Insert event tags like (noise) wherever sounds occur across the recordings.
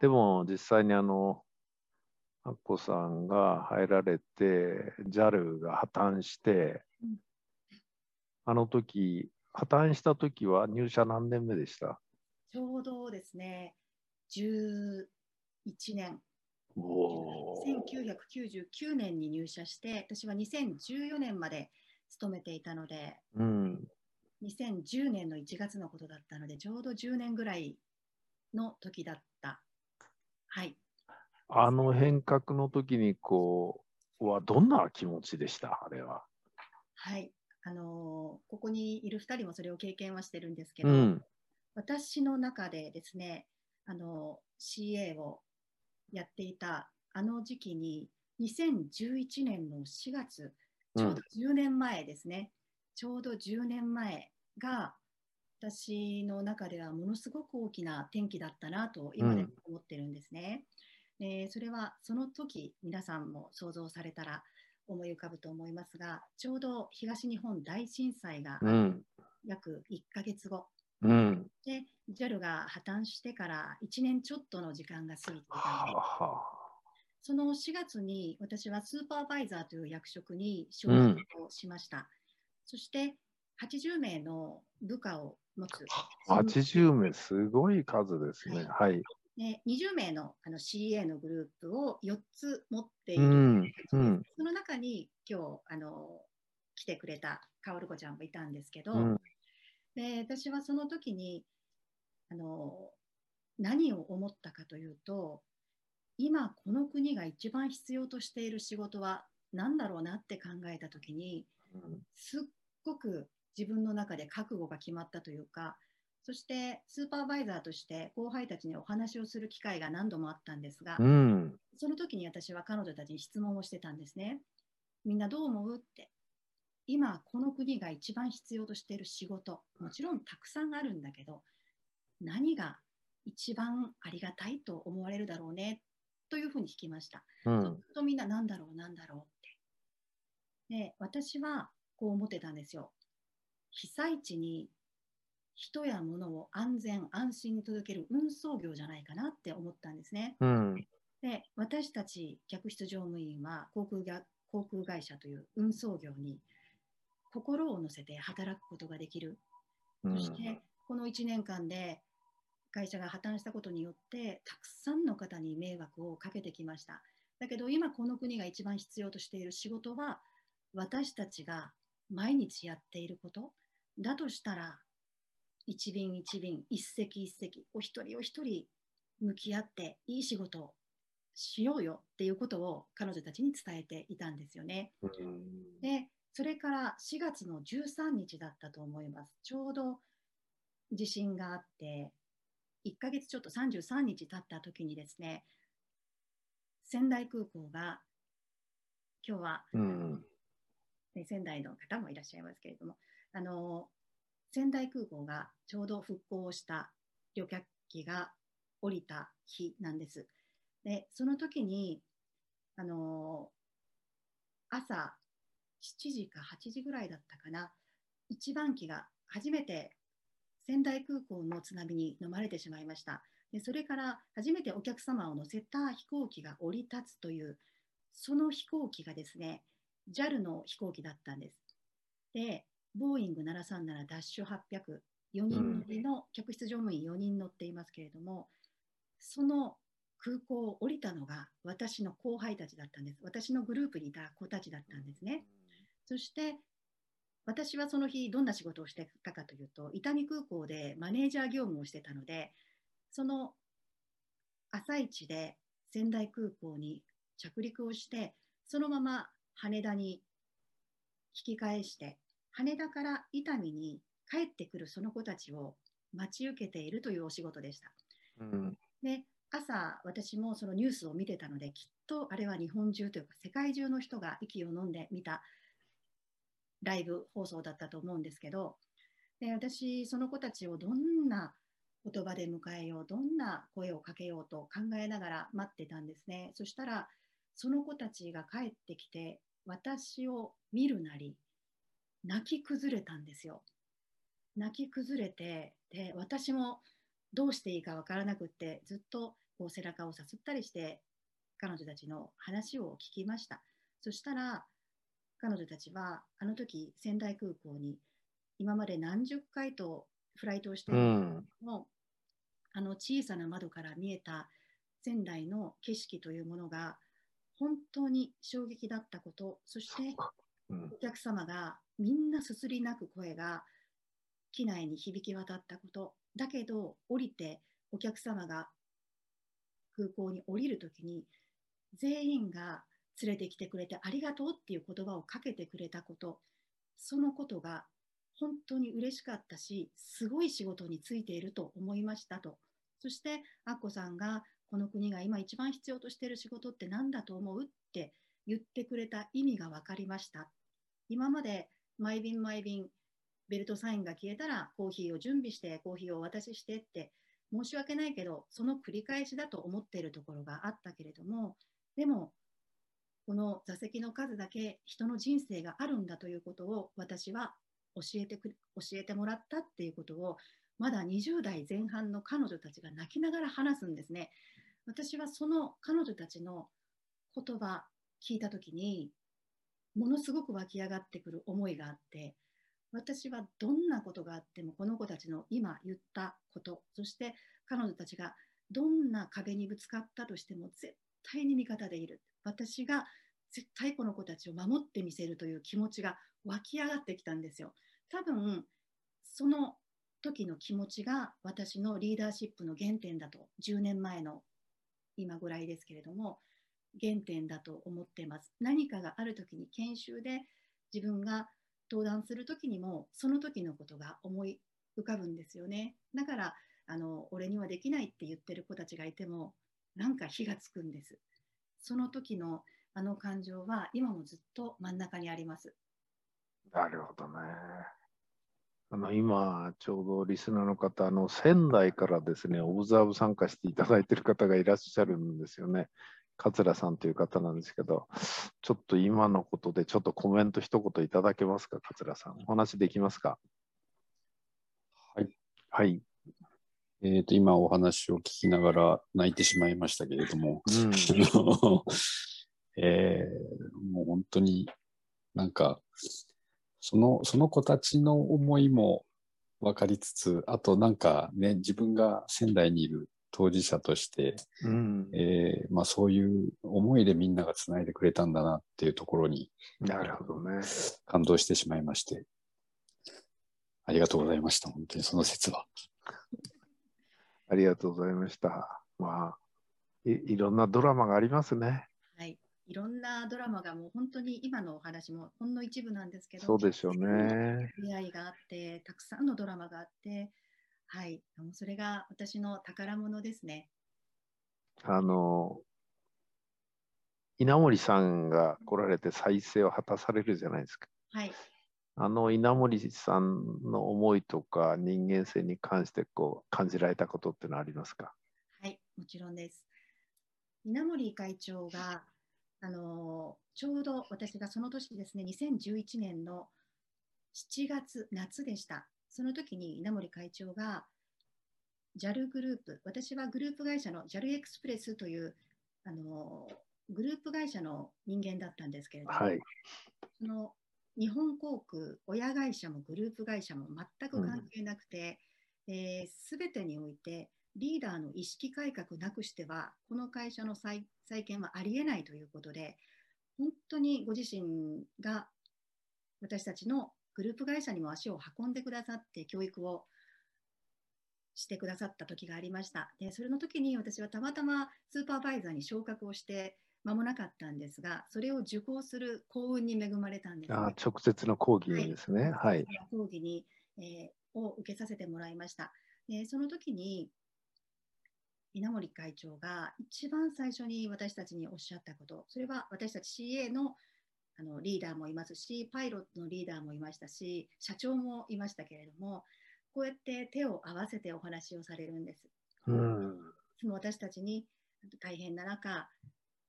でも実際にあの、アッコさんが入られて、JAL が破綻して、うんあの時、破綻した時は入社何年目でした？ちょうどですね、11年、おー1999年に入社して、私は2014年まで勤めていたので、うん。2010年の1月のことだったので、ちょうど10年ぐらいの時だった。はい。あの変革の時にこう、はどんな気持ちでした？あれは。はい。あのーここにいる2人もそれを経験はしてるんですけど、うん。私の中でですね、あの CA をやっていたあの時期に、2011年の4月、ちょうど10年前ですね、ちょうど10年前が、私の中ではものすごく大きな転機だったなと今でも思ってるんですね。でそれはその時皆さんも想像されたら思い浮かぶと思いますが、ちょうど東日本大震災がうん。約1ヶ月後、うん。で JAL が破綻してから1年ちょっとの時間が過ぎていたはので、その4月に私はスーパーバイザーという役職に昇進をしました。そして80名の部下を持つ。あ。80名、すごい数ですね。はい。ね、20名のあの CA のグループを4つ持っていうる、ん。うん。その中に今日あの来てくれたかおるこちゃんもいたんですけど、うん。で私はその時にあの何を思ったかというと今この国が一番必要としている仕事は何だろうなって考えた時にすっごく自分の中で覚悟が決まったというかそしてスーパーバイザーとして後輩たちにお話をする機会が何度もあったんですが、うん。その時に私は彼女たちに質問をしてたんですね。みんなどう思うって。今、この国が一番必要としている仕事、もちろんたくさんあるんだけど、何が一番ありがたいと思われるだろうねというふうに聞きました。うん。ずっとみんななんだろう、なんだろうって。で、私はこう思ってたんですよ。被災地に人や物を安全、安心に届ける運送業じゃないかなって思ったんですね。うん。で私たち客室乗務員は航空が航空会社という運送業に心を乗せて働くことができる、うんそしてこの1年間で会社が破綻したことによってたくさんの方に迷惑をかけてきましただけど今この国が一番必要としている仕事は私たちが毎日やっていることだとしたら一便一便一席一席お一人お一人向き合っていい仕事をしようよっていうことを彼女たちに伝えていたんですよね。うんで、それから4月の13日だったと思います。ちょうど地震があって、1ヶ月ちょっと33日経った時にですね、仙台空港が、今日は、うん。ね仙台の方もいらっしゃいますけれども、あの仙台空港がちょうど復興した旅客機が降りた日なんです。で、その時に、あの朝7時か8時ぐらいだったかな、一番機が初めて仙台空港の津波に飲まれてしまいました。でそれから初めてお客様を乗せた飛行機が降り立つという、その飛行機がですね、JAL の飛行機だったんです。で、ボーイング737ダッシュ800、4人乗りの客室乗務員4人乗っていますけれども、その空港を降りたのが私の後輩たちだったんです。私のグループにいた子たちだったんですね。そして私はその日どんな仕事をしてたかというと伊丹空港でマネージャー業務をしてたのでその朝一で仙台空港に着陸をしてそのまま羽田に引き返して羽田から伊丹に帰ってくるその子たちを待ち受けているというお仕事でした。うん。で朝私もそのニュースを見てたのできっとあれは日本中というか世界中の人が息を飲んで見たライブ放送だったと思うんですけどで私その子たちをどんな言葉で迎えようどんな声をかけようと考えながら待ってたんですねそしたらその子たちが帰ってきて私を見るなり泣き崩れたんですよ。泣き崩れてで私もどうしていいかわからなくってずっとこう背中をさすったりして彼女たちの話を聞きました。そしたら彼女たちはあの時仙台空港に今まで何十回とフライトをしているうん。もあの小さな窓から見えた仙台の景色というものが本当に衝撃だったこと。そしてうんお客様がみんなすすり泣く声が機内に響き渡ったこと。だけど降りてお客様が空港に降りるときに全員が連れてきてくれてありがとうっていう言葉をかけてくれたこと。そのことが本当に嬉しかったしすごい仕事についていると思いましたと。そしてアッコさんがこの国が今一番必要としている仕事って何だと思うって言ってくれた意味が分かりました今まで毎便毎便ベルトサインが消えたらコーヒーを準備してコーヒーをお渡ししてって申し訳ないけどその繰り返しだと思っているところがあったけれどもでもこの座席の数だけ人の人生があるんだということを私は教えてく教えてもらったっていうことをまだ20代前半の彼女たちが泣きながら話すんですね。私はその彼女たちの言葉聞いた時にものすごく湧き上がってくる思いがあって私はどんなことがあってもこの子たちの今言ったことそして彼女たちがどんな壁にぶつかったとしても絶対に味方でいる。私が絶対この子たちを守ってみせるという気持ちが湧き上がってきたんですよ。多分その時の気持ちが私のリーダーシップの原点だと。10年前の今ぐらいですけれども原点だと思っています何かがある時に研修で自分が登壇する時にもその時のことが思い浮かぶんですよねだからあの俺にはできないって言ってる子たちがいてもなんか火がつくんですその時のあの感情は今もずっと真ん中にありますなるほどね。あの今、ちょうどリスナーの方、あの仙台からですね、オブザーブ参加していただいている方がいらっしゃるんですよね。桂さんという方なんですけど、ちょっと今のことでちょっとコメント一言いただけますか、桂さん。お話できますか？はい。はい。えっ、と、今お話を聞きながら泣いてしまいましたけれども、うん、(laughs) えーもう本当になんか、その、その子たちの思いも分かりつつ、あとなんかね、自分が仙台にいる当事者として、うん、えーまあそういう思いでみんながつないでくれたんだなっていうところになるほどね。感動してしまいまして、ありがとうございました。本当にその説は。(laughs) ありがとうございました。まあ、いいろんなドラマがありますね。はいいろんなドラマがもう本当に今のお話もほんの一部なんですけどそうでしょうね。出会いがあってたくさんのドラマがあってはいもうそれが私の宝物ですねあの、稲森さんが来られて再生を果たされるじゃないですか。はいあの稲森さんの思いとか人間性に関してこう感じられたことってのはありますか？はい、もちろんです。稲森会長が、あのちょうど私がその年ですね、2011年の7月、夏でした。その時に稲森会長が JAL グループ、私はグループ会社の JAL エクスプレスという、あのグループ会社の人間だったんですけれども、はい。その日本航空、親会社もグループ会社も全く関係なくて、すべ、えー全てにおいてリーダーの意識改革なくしては、この会社の再再建はありえないということで、本当にご自身が私たちのグループ会社にも足を運んでくださって、教育をしてくださった時がありました。で、それの時に私はたまたまスーパーバイザーに昇格をして間もなかったんですが、それを受講する幸運に恵まれたんです、ね。あ直接の講義ですね。はい。講義に、えー、を受けさせてもらいました。でその時に稲森会長が一番最初に私たちにおっしゃったこと、それは私たち CA のあのリーダーもいますし、パイロットのリーダーもいましたし、社長もいましたけれども、こうやって手を合わせてお話をされるんです。うん。いつも私たちに大変な中、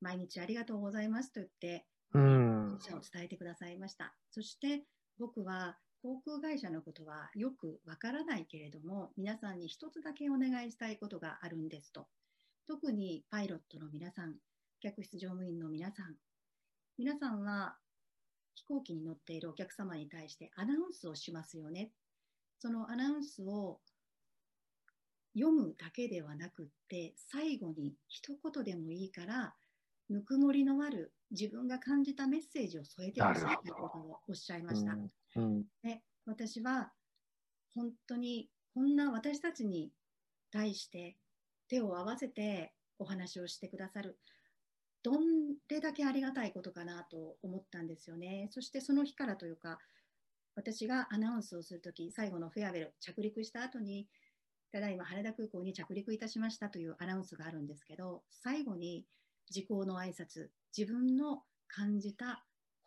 毎日ありがとうございますと言って、うん。感謝を伝えてくださいました。そして僕は航空会社のことはよくわからないけれども、皆さんに一つだけお願いしたいことがあるんですと。特にパイロットの皆さん、客室乗務員の皆さん、皆さんは飛行機に乗っているお客様に対してアナウンスをしますよね。そのアナウンスを読むだけではなくって最後に一言でもいいからぬくもりのある自分が感じたメッセージを添えてほしいということをおっしゃいました。うんうんで私は本当にこんな私たちに対して手を合わせてお話をしてくださるどんれだけありがたいことかなと思ったんですよね。そしてその日からというか私がアナウンスをするとき最後のフェアウェル着陸した後にただいま羽田空港に着陸いたしましたというアナウンスがあるんですけど最後に時効の挨拶自分の感じた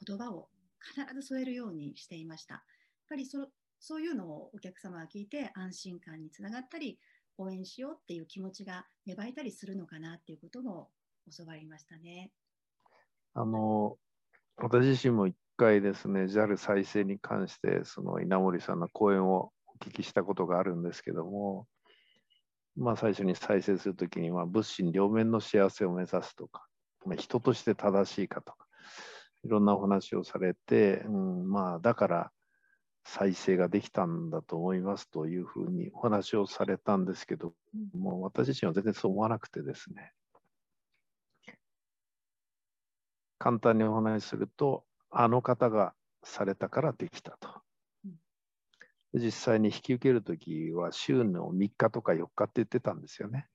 言葉を必ず添えるようにしていました。やっぱりそそういうのをお客様が聞いて安心感につながったり応援しようっていう気持ちが芽生えたりするのかなっていうことも教わりましたね。あの私自身も一回ですね JAL 再生に関してその稲森さんの講演をお聞きしたことがあるんですけどもまあ最初に再生するときには物心両面の幸せを目指すとか、ま、人として正しいかとかいろんなお話をされて、うん、まあだから再生ができたんだと思いますというふうにお話をされたんですけどもう私自身は全然そう思わなくてですね簡単にお話しするとあの方がされたからできたと。実際に引き受けるときは週の3日とか4日って言ってたんですよね。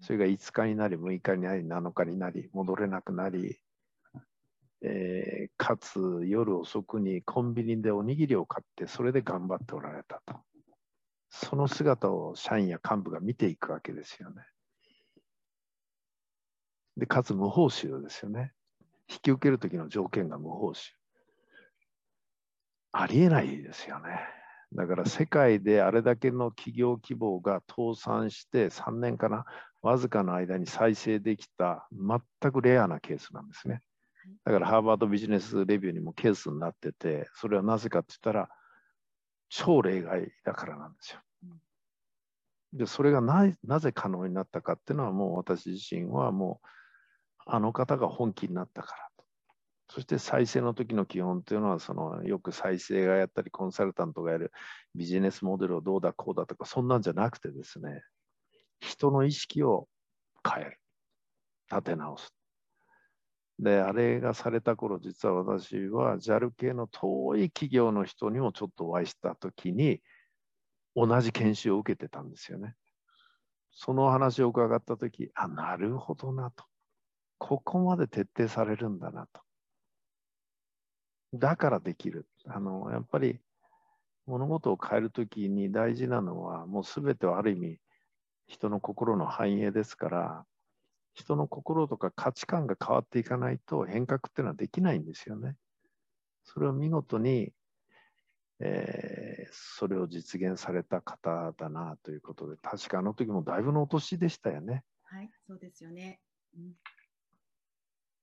それが5日になり、6日になり、7日になり、戻れなくなり、えーかつ夜遅くにコンビニでおにぎりを買って、それで頑張っておられたと。その姿を社員や幹部が見ていくわけですよね。で、かつ無報酬ですよね。引き受けるときの条件が無報酬。ありえないですよね。だから世界であれだけの企業規模が倒産して3年かな、わずかの間に再生できた全くレアなケースなんですね。だからハーバードビジネスレビューにもケースになってて、それはなぜかって言ったら、超例外だからなんですよ。で、それがななぜ可能になったかっていうのは、もう私自身はもう、あの方が本気になったからと。そして再生の時の基本というのは、そのよく再生がやったり、コンサルタントがやるビジネスモデルをどうだこうだとか、そんなんじゃなくてですね、人の意識を変える。立て直す。で、あれがされた頃、実は私は JAL 系の遠い企業の人にもちょっとお会いしたときに、同じ研修を受けてたんですよね。その話を伺ったとき、あ、なるほどなと。ここまで徹底されるんだなと。だからできる。あの、やっぱり物事を変えるときに大事なのは、もうすべてはある意味、人の心の反映ですから、人の心とか価値観が変わっていかないと変革っていうのはできないんですよね。それを見事に、えーそれを実現された方だなということで、確かあの時もだいぶのお年でしたよね。はい、そうですよね。うん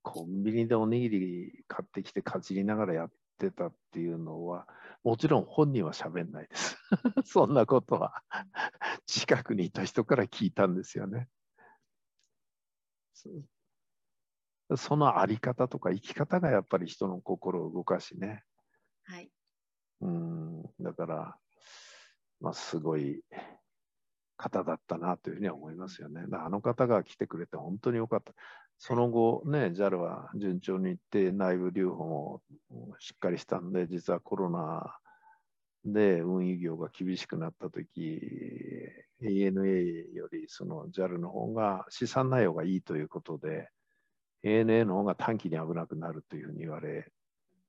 コンビニでおにぎり買ってきてかじりながらやってたっていうのは、もちろん本人は喋んないです。(laughs) そんなことは近くにいた人から聞いたんですよね。そそのあり方とか生き方がやっぱり人の心を動かしね。はい、うん、だから、まあ、すごい方だったなというふうには思いますよね。あの方が来てくれて本当に良かった。その後、ね、JAL は順調にいって内部留保もしっかりしたんで、実はコロナで運輸業が厳しくなったとき、ANA よりその JAL の方が資産内容がいいということで、ANA の方が短期に危なくなるというふうに言われ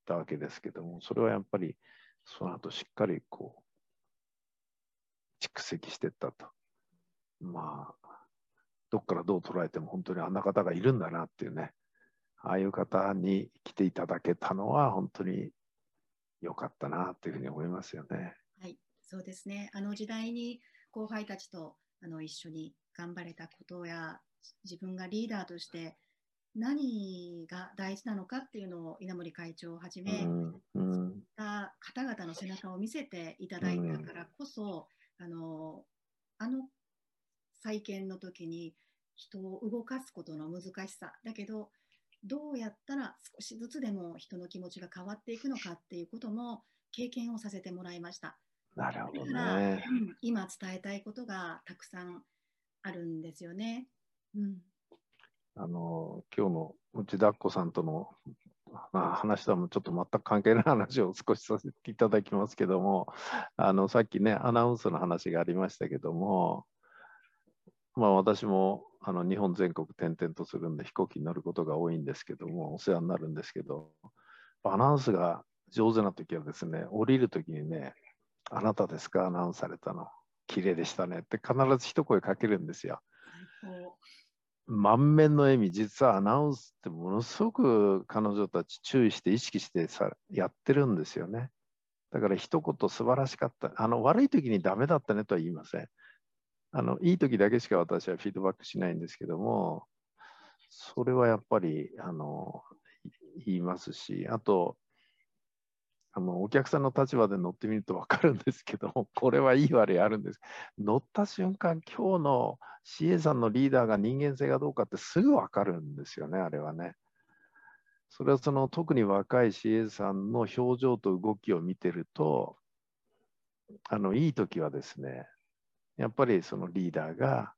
たわけですけども、それはやっぱりその後しっかりこう蓄積していったと。まあ、どっからどう捉えても本当にあんな方がいるんだなっていうね、ああいう方に来ていただけたのは本当に良かったなというふうに思いますよね。はい、そうですね。あの時代に後輩たちとあの一緒に頑張れたことや自分がリーダーとして何が大事なのかっていうのを稲森会長をはじうめ、んうんた方々の背中を見せていただいたからこそ、あのあの再建の時に人を動かすことの難しさだけどどうやったら少しずつでも人の気持ちが変わっていくのかっていうことも経験をさせてもらいました。なるほどね。うん今伝えたいことがたくさんあるんですよね。うん、あの、今日の内田っ子さんとのまあ話とはちょっと全く関係ない話を少しさせていただきますけども、あの、さっきね、アナウンスの話がありましたけども、まあ私もあの日本全国転々とするんで飛行機に乗ることが多いんですけども、お世話になるんですけど、アナウンスが上手な時はですね、降りる時にね、あなたですか？アナウンスされたの。綺麗でしたねって必ず一声かけるんですよ。満面の笑み、実はアナウンスってものすごく彼女たち注意して意識してさやってるんですよね。だから一言素晴らしかった。あの悪い時にダメだったねとは言いません。あのいい時だけしか私はフィードバックしないんですけども、それはやっぱりあの言いますし、あと、あのお客さんの立場で乗ってみると分かるんですけども、(laughs) これはいい悪いあるんです。乗った瞬間、今日の CA さんのリーダーが人間性がどうかってすぐ分かるんですよね、あれはね。それはその特に若い CA さんの表情と動きを見てると、あのいい時はですね、やっぱりそのリーダーが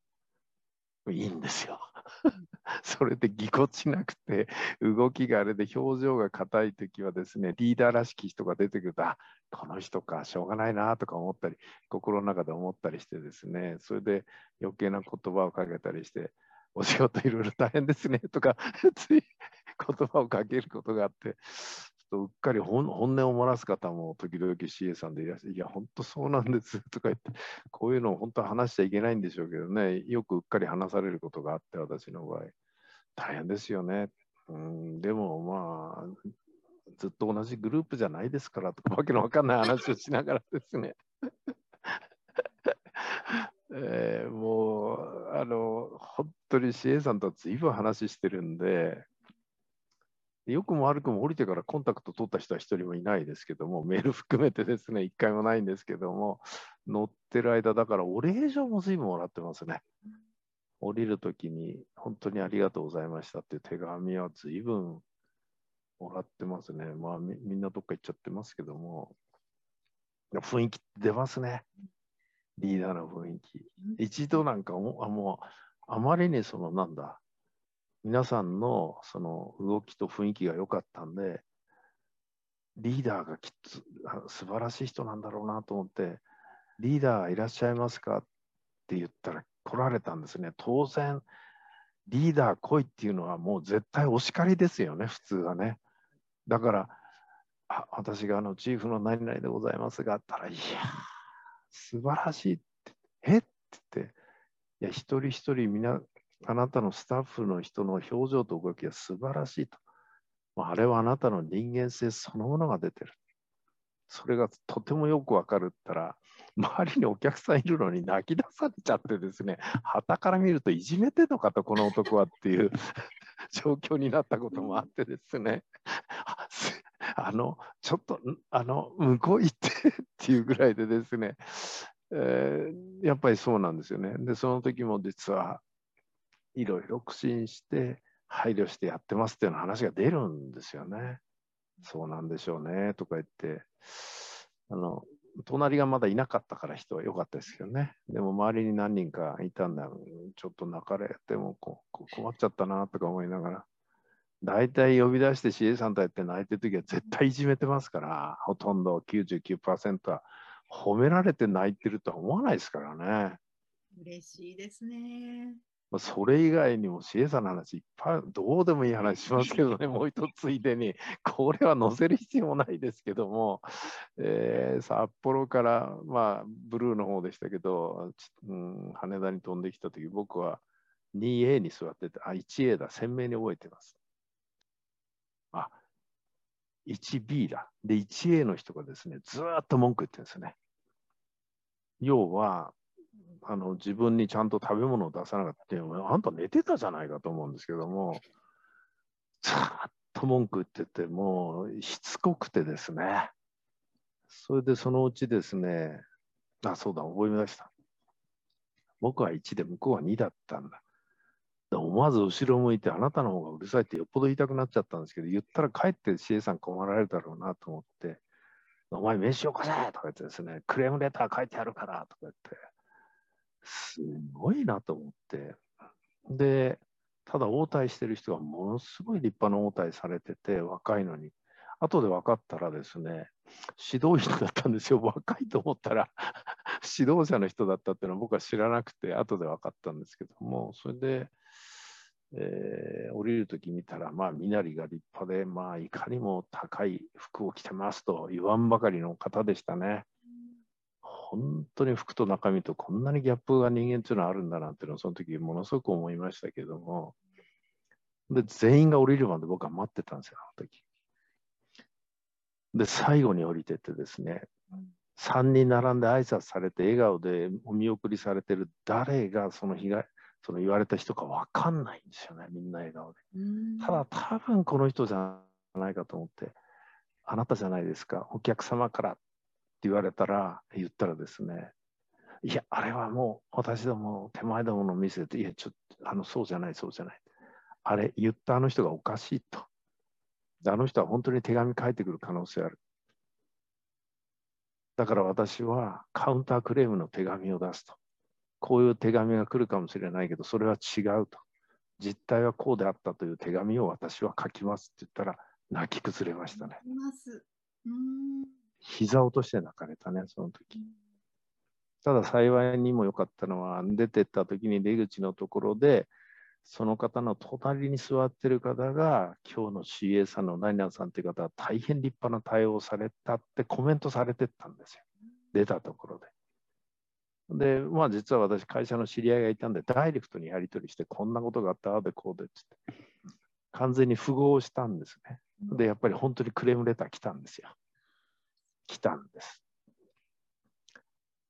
いいんですよ。(laughs) それでぎこちなくて、動きがあれで表情が硬い時はですね、リーダーらしき人が出てくると、あこの人か、しょうがないなとか思ったり、心の中で思ったりしてですね、それで余計な言葉をかけたりして、お仕事いろいろ大変ですねとか、つい言葉をかけることがあって、とうっかり本本音を漏らす方も時々 CA さんでいらっしゃる。いや、本当そうなんですとか言って、(laughs) こういうのを本当は話しちゃいけないんでしょうけどね、よくうっかり話されることがあって、私の場合。大変ですよね。うん、でもまあ、ずっと同じグループじゃないですからとか、わけのわかんない話をしながらですね。(laughs) えーもう、あの、本当に CA さんとは随分話してるんで、で良くも悪くも降りてからコンタクト取った人は一人もいないですけども、(laughs) メール含めてですね、一回もないんですけども、乗ってる間、だからお礼状も随分もらってますね。降りるときに、本当にありがとうございましたっていう手紙は随分もらってますね。まあみ、みんなどっか行っちゃってますけども、雰囲気出ますね。リーダーの雰囲気。一度なんかもあもうあまりにそのなんだ皆さんのその動きと雰囲気が良かったんでリーダーがきっと素晴らしい人なんだろうなと思ってリーダーいらっしゃいますかって言ったら来られたんですね。当然リーダー来いっていうのはもう絶対お叱りですよね普通はね。だからあ私があのチーフの何々でございますがあったらいや素晴らしいってえって言っていや、一人一人みな、あなたのスタッフの人の表情と動きが素晴らしいと。まああれはあなたの人間性そのものが出てる。それがとてもよくわかるったら、周りにお客さんいるのに泣き出されちゃってですね、旗から見るといじめてんのかと、この男はっていう (laughs) 状況になったこともあってですね、あの、ちょっと、んあの、向こう行ってっていうぐらいでですね、えーやっぱりそうなんですよね。で、その時も実はいろいろ苦心して配慮してやってますっていうような話が出るんですよね。そうなんでしょうねとか言って、あの、隣がまだいなかったから人は良かったですけどね。でも周りに何人かいたんだ。ちょっと泣かれてもこ困っちゃったなとか思いながら。大体呼び出して CA さんとやって泣いてる時は絶対いじめてますから、ほとんど99%は褒められて泣いてるとは思わないですからね。嬉しいですね。まあ、それ以外にも CA さんの話いっぱい、どうでもいい話しますけどね、(laughs) もう一つついでに、これは載せる必要もないですけども、えー札幌から、まあ、ブルーの方でしたけど、ちうん、羽田に飛んできたとき、僕は 2A に座ってて、あ、1A だ、鮮明に覚えてます。あ、1B だ。で、1A の人がですね、ずーっと文句言ってるんですね。要は、あの自分にちゃんと食べ物を出さなかったって、あんた寝てたじゃないかと思うんですけども、ずっと文句言ってて、もうしつこくてですね、それでそのうちですね、あ、そうだ、覚え出した。僕は1で向こうは2だったんだ。思わず後ろ向いて、あなたの方がうるさいってよっぽど言いたくなっちゃったんですけど、言ったらかえって CA さん困られるだろうなと思って、お前飯よこせとか言ってですね、クレームレター書いてあるからとか言って、すごいなと思って。で、ただ応対してる人がものすごい立派な応対されてて、若いのに。後で分かったらですね、指導員だったんですよ。(laughs) 若いと思ったら指導者の人だったっていうのは僕は知らなくて、後で分かったんですけども、それで、えー降りるとき見たら、まあ、身なりが立派で、まあ、いかにも高い服を着てますと言わんばかりの方でしたね。本当に服と中身とこんなにギャップが人間っていうのはあるんだなっていうのをその時ものすごく思いましたけども、で、全員が降りるまで僕は待ってたんですよ、あの時。で、最後に降りてってですね、3人並んで挨拶されて、笑顔でお見送りされてる誰がその被害、その言われた人か分かんないんですよね、みんな笑顔で。うんただ、多分この人じゃないかと思って、あなたじゃないですか、お客様からって言われたら、言ったらですね、いや、あれはもう私ども手前どもの店で、いや、ちょっと、あの、そうじゃない、そうじゃない。あれ、言ったあの人がおかしいと。あの人は本当に手紙書いてくる可能性ある。だから私はカウンタークレームの手紙を出すと。こういう手紙が来るかもしれないけど、それは違うと。実態はこうであったという手紙を私は書きますって言ったら、泣き崩れましたね。膝を落として泣かれたね、その時。ただ幸いにも良かったのは、出てった時に出口のところで、その方の隣に座ってる方が、今日の CA さんの何々さんという方は大変立派な対応をされたってコメントされてったんですよ。出たところで。で、まあ実は私、会社の知り合いがいたんで、ダイレクトにやり取りして、こんなことがあった、ああでこうでっつって、完全に符合したんですね。で、やっぱり本当にクレームレター来たんですよ。来たんです。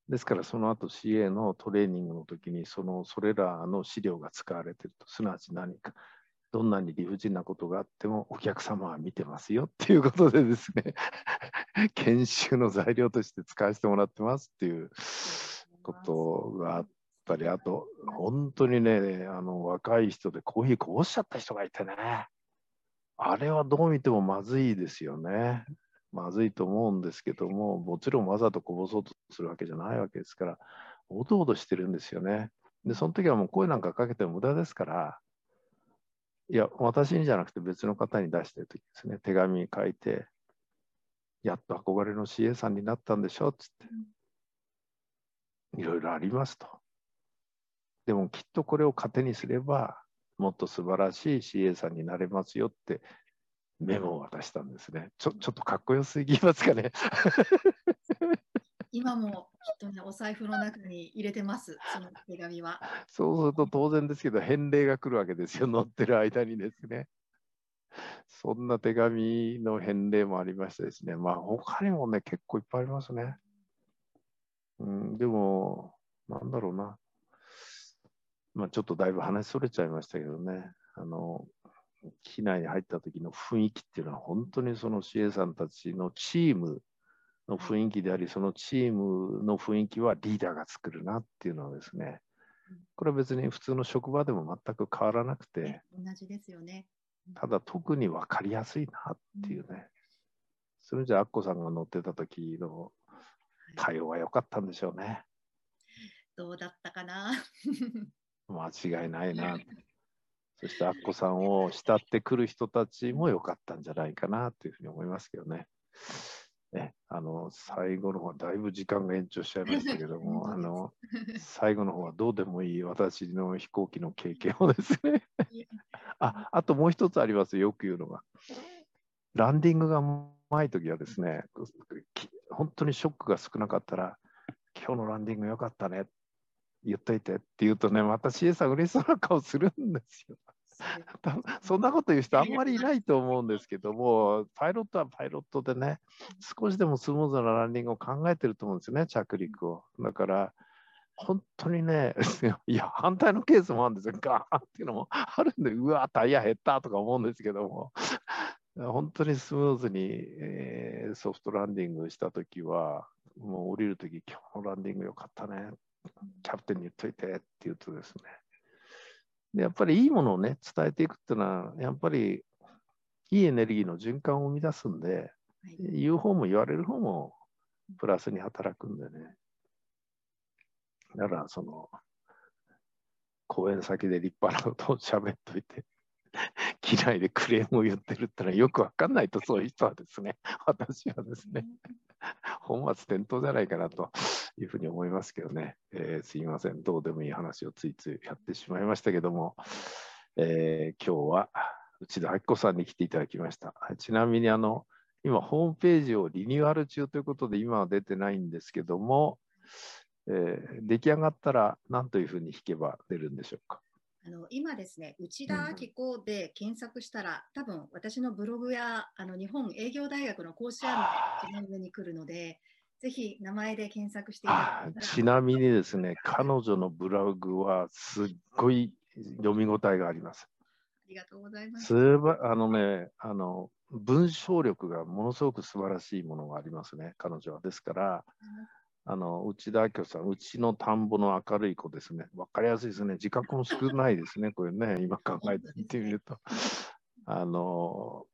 ですから、その後 CA のトレーニングの時に、その、それらの資料が使われてると、すなわち何か、どんなに理不尽なことがあっても、お客様は見てますよっていうことでですね、(laughs) 研修の材料として使わせてもらってますっていうことがあったり、あと、本当にね、あの、若い人でコーヒーこぼしちゃった人がいてね、あれはどう見てもまずいですよね。まずいと思うんですけども、もちろんわざとこぼそうとするわけじゃないわけですから、おどおどしてるんですよね。で、その時はもう声なんかかけても無駄ですから、いや、私にじゃなくて別の方に出してる時ですね、手紙書いて、やっと憧れの CA さんになったんでしょっつって、いろいろありますと。でもきっとこれを糧にすれば、もっと素晴らしい CA さんになれますよってメモを渡したんですね。ちょちょっとかっこよすぎますかね。(laughs) 今もきっとね、お財布の中に入れてます、その手紙は。そうすると当然ですけど、返礼が来るわけですよ、乗ってる間にですね。そんな手紙の返礼もありましてですね、まあ他にもね、結構いっぱいありますね。うん、でも、なんだろうな。まあちょっとだいぶ話それちゃいましたけどね、あの、機内に入った時の雰囲気っていうのは、本当にその CA さんたちのチームの雰囲気であり、そのチームの雰囲気はリーダーが作るなっていうのはですね、これは別に普通の職場でも全く変わらなくてね、同じですよね。ただ特に分かりやすいなっていうね。それじゃあ、アッコさんが乗ってた時の対応は良かったんでしょうね。どうだったかな。(laughs) 間違いないな。そしてアッコさんを慕ってくる人たちも良かったんじゃないかなというふうに思いますけどね。ね、あの最後の方はだいぶ時間が延長しちゃいましたけども、あの最後の方はどうでもいい私の飛行機の経験をですねあ、あともう一つありますよ、よく言うのが。ランディングがうまいときはですね、き本当にショックが少なかったら、今日のランディング良かったね、言っといてって言うとね、また CA さん嬉しそうな顔するんですよ。そんなこと言う人あんまりいないと思うんですけども、パイロットはパイロットでね、少しでもスムーズなランディングを考えてると思うんですよね、着陸を。だから、本当にね、(laughs) いや、反対のケースもあるんですよ。ガーンっていうのもあるんで、うわ、タイヤ減ったとか思うんですけども、本当にスムーズに、えーソフトランディングしたときは、もう降りるとき、今日のランディング良かったね。キャプテンに言っといてって言うとですね、でやっぱりいいものをね、伝えていくっていうのは、やっぱりいいエネルギーの循環を生み出すんで、はい言う方も言われる方もプラスに働くんでね。だから、その、講演先で立派なことを喋っといて、(laughs) 嫌いでクレームを言ってるってのはよくわかんないと、そういう人はですね、私はですね、本末転倒じゃないかなというふうに思いますけどね、えーすいません、どうでもいい話をついついやってしまいましたけども、えー今日は内田明子さんに来ていただきました。ちなみにあの、今、ホームページをリニューアル中ということで、今は出てないんですけども、えー出来上がったら何というふうに弾けば出るんでしょうか。あの今ですね、内田明子で検索したら、多分私のブログやあの日本営業大学の講師案内が一番上に来るので、ぜひ名前で検索していたあだ。ちなみにですね、彼女のブログはすっごい読み応えがあります。ありがとうございます。すばあのね、あの文章力がものすごく素晴らしいものがありますね、彼女は。ですから、あの内田明子さん、うちの田んぼの明るい子ですね。わかりやすいですね。自覚も少ないですね、(laughs) これね、今考えてみてみると。あの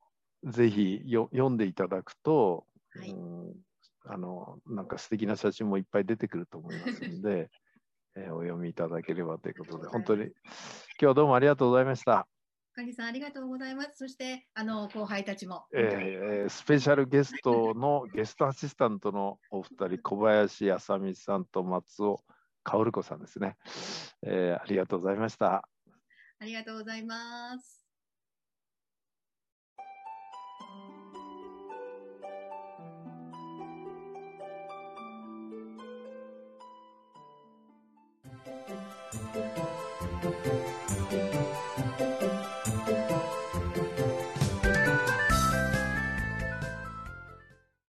ぜひよ読んでいただくと、はいうんあのなんか素敵な写真もいっぱい出てくると思いますので、(laughs) えーお読みいただければということで、本当に今日はどうもありがとうございました。かりさん、ありがとうございます。そして、あの後輩たちも。えースペシャルゲストのゲストアシスタントのお二人、小林あさみさんと松尾薫子さんですね、えーありがとうございました。ありがとうございます。